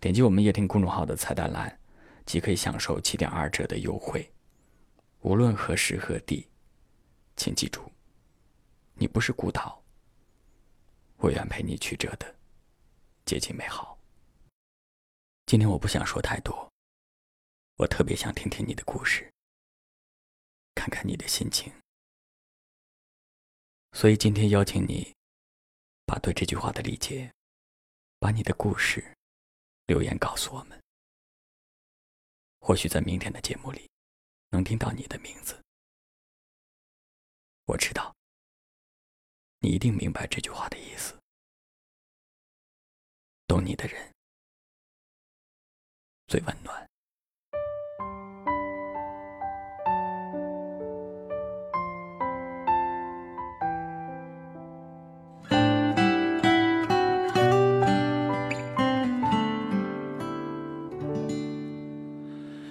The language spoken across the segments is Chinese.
点击我们夜听公众号的菜单栏，即可以享受七点二折的优惠。无论何时何地，请记住，你不是孤岛。我愿陪你曲折的接近美好。今天我不想说太多，我特别想听听你的故事，看看你的心情。所以今天邀请你，把对这句话的理解，把你的故事。留言告诉我们，或许在明天的节目里能听到你的名字。我知道，你一定明白这句话的意思。懂你的人最温暖。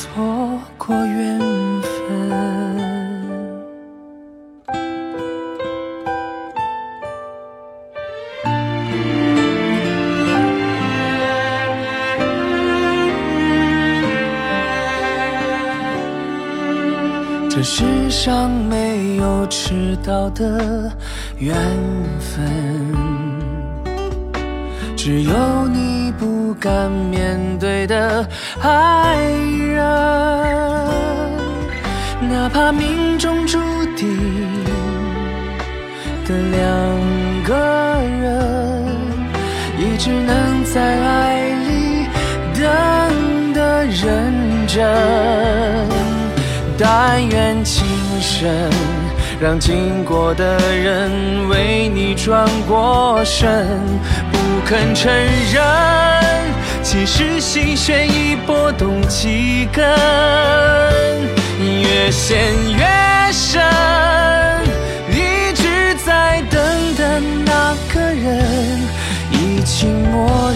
错过缘分，这世上没有迟到的缘分，只有你不敢面对的爱注定的两个人，也只能在爱里等的认真。但愿情深，让经过的人为你转过身，不肯承认，其实心弦已拨动几根，越陷越深。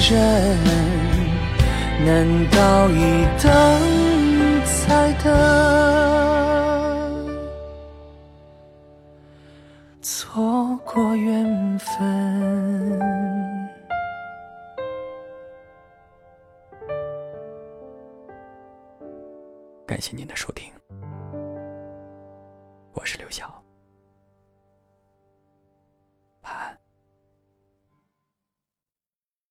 默认，难道一等再等？错过缘分，感谢您的收听，我是刘晓。